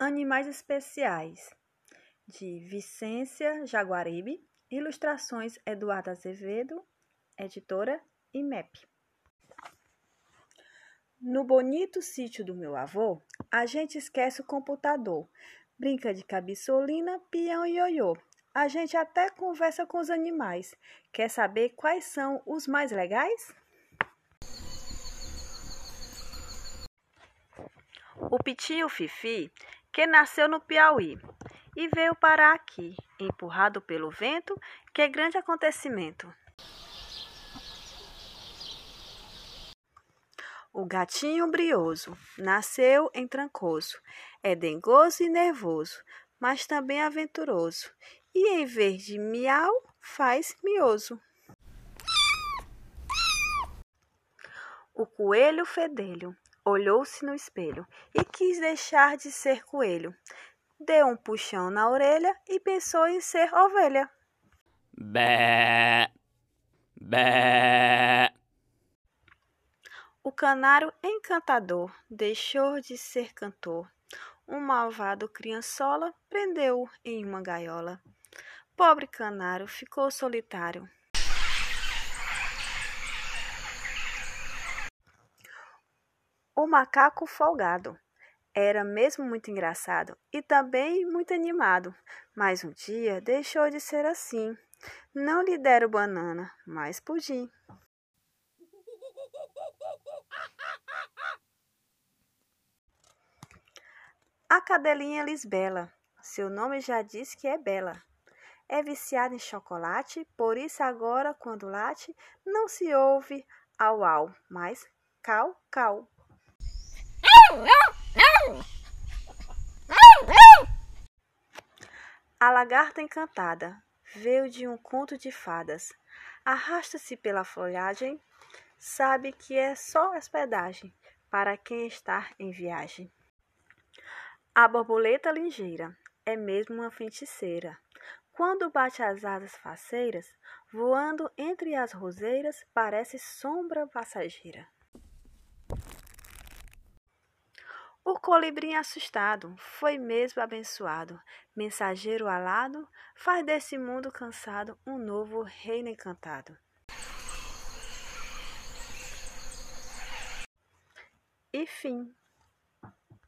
Animais Especiais, de Vicência Jaguaribe, ilustrações Eduardo Azevedo, editora IMEP. No bonito sítio do meu avô, a gente esquece o computador, brinca de cabeçolina, peão e ioiô. A gente até conversa com os animais. Quer saber quais são os mais legais? O Pitinho Fifi que nasceu no Piauí e veio parar aqui, empurrado pelo vento, que é grande acontecimento. O gatinho brioso nasceu em Trancoso, é dengoso e nervoso, mas também aventuroso, e em vez de miau, faz mioso. O coelho fedelho olhou-se no espelho e quis deixar de ser coelho. Deu um puxão na orelha e pensou em ser ovelha. Bé, bé. O canário encantador deixou de ser cantor. Um malvado criançola prendeu-o em uma gaiola. Pobre canário ficou solitário. O macaco folgado era mesmo muito engraçado e também muito animado, mas um dia deixou de ser assim. Não lhe deram banana, mas pudim. A cadelinha Lisbela, seu nome já diz que é bela. É viciada em chocolate, por isso agora, quando late, não se ouve au au, mas cal cal. A lagarta encantada veio de um conto de fadas. Arrasta-se pela folhagem, sabe que é só hospedagem para quem está em viagem. A borboleta ligeira é mesmo uma feiticeira. Quando bate as asas faceiras, voando entre as roseiras, parece sombra passageira. O colibrim assustado foi mesmo abençoado. Mensageiro alado faz desse mundo cansado um novo reino encantado. E fim.